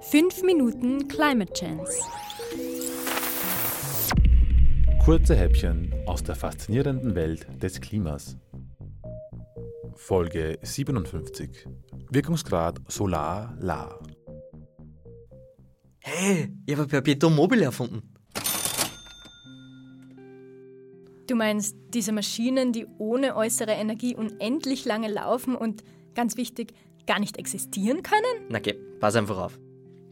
5 Minuten Climate Chance. Kurze Häppchen aus der faszinierenden Welt des Klimas. Folge 57. Wirkungsgrad Solar La. Hey, ich habe Perpetuum mobile erfunden. Du meinst diese Maschinen, die ohne äußere Energie unendlich lange laufen und, ganz wichtig, gar nicht existieren können? Na geh, pass einfach auf.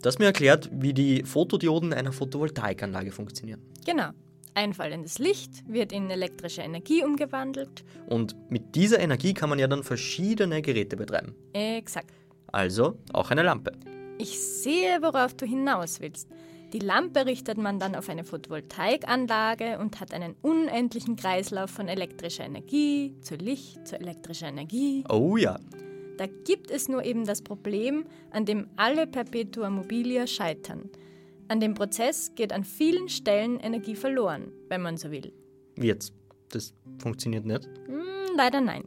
Du hast mir erklärt, wie die Fotodioden einer Photovoltaikanlage funktionieren. Genau. Einfallendes Licht wird in elektrische Energie umgewandelt. Und mit dieser Energie kann man ja dann verschiedene Geräte betreiben. Exakt. Also auch eine Lampe. Ich sehe, worauf du hinaus willst. Die Lampe richtet man dann auf eine Photovoltaikanlage und hat einen unendlichen Kreislauf von elektrischer Energie zu Licht zu elektrischer Energie. Oh ja. Da gibt es nur eben das Problem, an dem alle Perpetua mobilia scheitern. An dem Prozess geht an vielen Stellen Energie verloren, wenn man so will. Jetzt? Das funktioniert nicht? Hm, leider nein.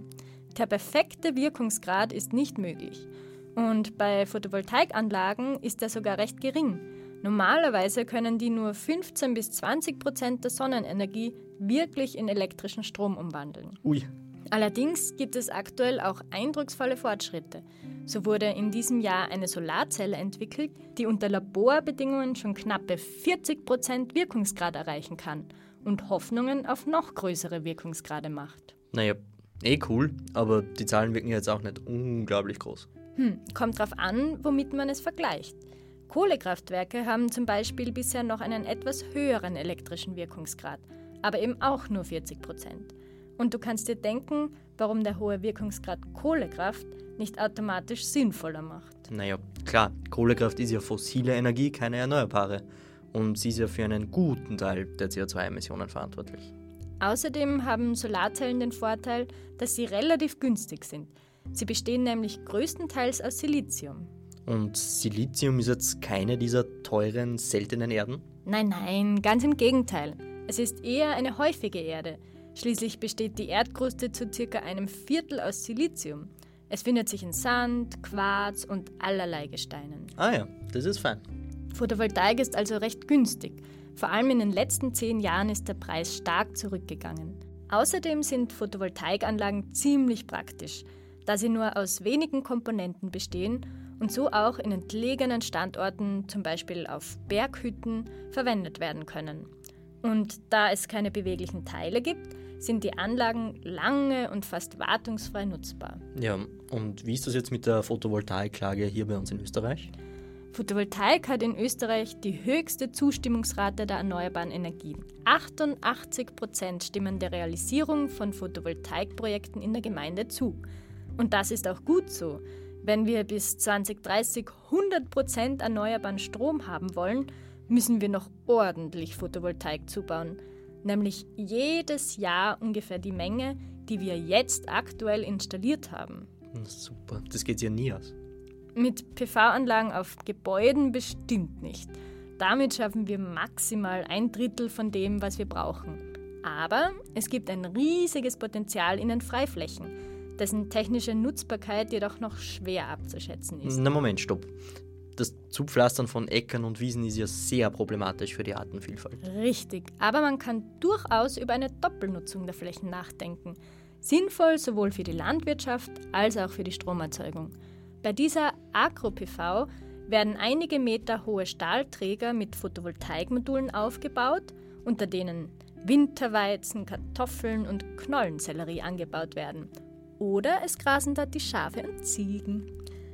Der perfekte Wirkungsgrad ist nicht möglich. Und bei Photovoltaikanlagen ist er sogar recht gering. Normalerweise können die nur 15 bis 20 Prozent der Sonnenenergie wirklich in elektrischen Strom umwandeln. Ui. Allerdings gibt es aktuell auch eindrucksvolle Fortschritte. So wurde in diesem Jahr eine Solarzelle entwickelt, die unter Laborbedingungen schon knappe 40 Prozent Wirkungsgrad erreichen kann und Hoffnungen auf noch größere Wirkungsgrade macht. Naja, eh cool, aber die Zahlen wirken jetzt auch nicht unglaublich groß. Hm, kommt drauf an, womit man es vergleicht. Kohlekraftwerke haben zum Beispiel bisher noch einen etwas höheren elektrischen Wirkungsgrad, aber eben auch nur 40 Prozent. Und du kannst dir denken, warum der hohe Wirkungsgrad Kohlekraft nicht automatisch sinnvoller macht. Naja, klar, Kohlekraft ist ja fossile Energie, keine erneuerbare. Und sie ist ja für einen guten Teil der CO2-Emissionen verantwortlich. Außerdem haben Solarzellen den Vorteil, dass sie relativ günstig sind. Sie bestehen nämlich größtenteils aus Silizium. Und Silizium ist jetzt keine dieser teuren, seltenen Erden? Nein, nein, ganz im Gegenteil. Es ist eher eine häufige Erde. Schließlich besteht die Erdkruste zu circa einem Viertel aus Silizium. Es findet sich in Sand, Quarz und allerlei Gesteinen. Ah ja, das ist fein. Photovoltaik ist also recht günstig. Vor allem in den letzten zehn Jahren ist der Preis stark zurückgegangen. Außerdem sind Photovoltaikanlagen ziemlich praktisch, da sie nur aus wenigen Komponenten bestehen und so auch in entlegenen Standorten, zum Beispiel auf Berghütten, verwendet werden können. Und da es keine beweglichen Teile gibt, sind die Anlagen lange und fast wartungsfrei nutzbar. Ja, und wie ist das jetzt mit der Photovoltaiklage hier bei uns in Österreich? Photovoltaik hat in Österreich die höchste Zustimmungsrate der erneuerbaren Energien. 88 Prozent stimmen der Realisierung von Photovoltaikprojekten in der Gemeinde zu. Und das ist auch gut so. Wenn wir bis 2030 100 Prozent erneuerbaren Strom haben wollen, müssen wir noch ordentlich Photovoltaik zubauen. Nämlich jedes Jahr ungefähr die Menge, die wir jetzt aktuell installiert haben. Super, das geht ja nie aus. Mit PV-Anlagen auf Gebäuden bestimmt nicht. Damit schaffen wir maximal ein Drittel von dem, was wir brauchen. Aber es gibt ein riesiges Potenzial in den Freiflächen, dessen technische Nutzbarkeit jedoch noch schwer abzuschätzen ist. Na Moment, stopp. Das Zupflastern von Äckern und Wiesen ist ja sehr problematisch für die Artenvielfalt. Richtig, aber man kann durchaus über eine Doppelnutzung der Flächen nachdenken. Sinnvoll sowohl für die Landwirtschaft als auch für die Stromerzeugung. Bei dieser Agro-PV werden einige Meter hohe Stahlträger mit Photovoltaikmodulen aufgebaut, unter denen Winterweizen, Kartoffeln und Knollensellerie angebaut werden. Oder es grasen dort die Schafe und Ziegen.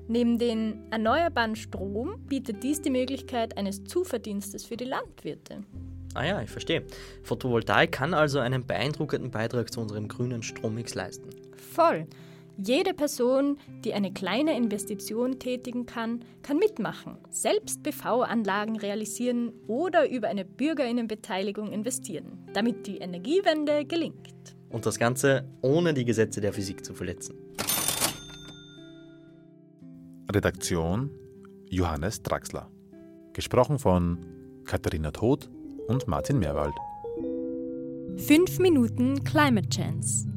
Neben den erneuerbaren Strom bietet dies die Möglichkeit eines Zuverdienstes für die Landwirte. Ah ja, ich verstehe. Photovoltaik kann also einen beeindruckenden Beitrag zu unserem grünen Strommix leisten. Voll. Jede Person, die eine kleine Investition tätigen kann, kann mitmachen, selbst BV-Anlagen realisieren oder über eine Bürgerinnenbeteiligung investieren, damit die Energiewende gelingt. Und das Ganze ohne die Gesetze der Physik zu verletzen. Redaktion Johannes Draxler. Gesprochen von Katharina Todt und Martin Meerwald. 5 Minuten Climate Chance.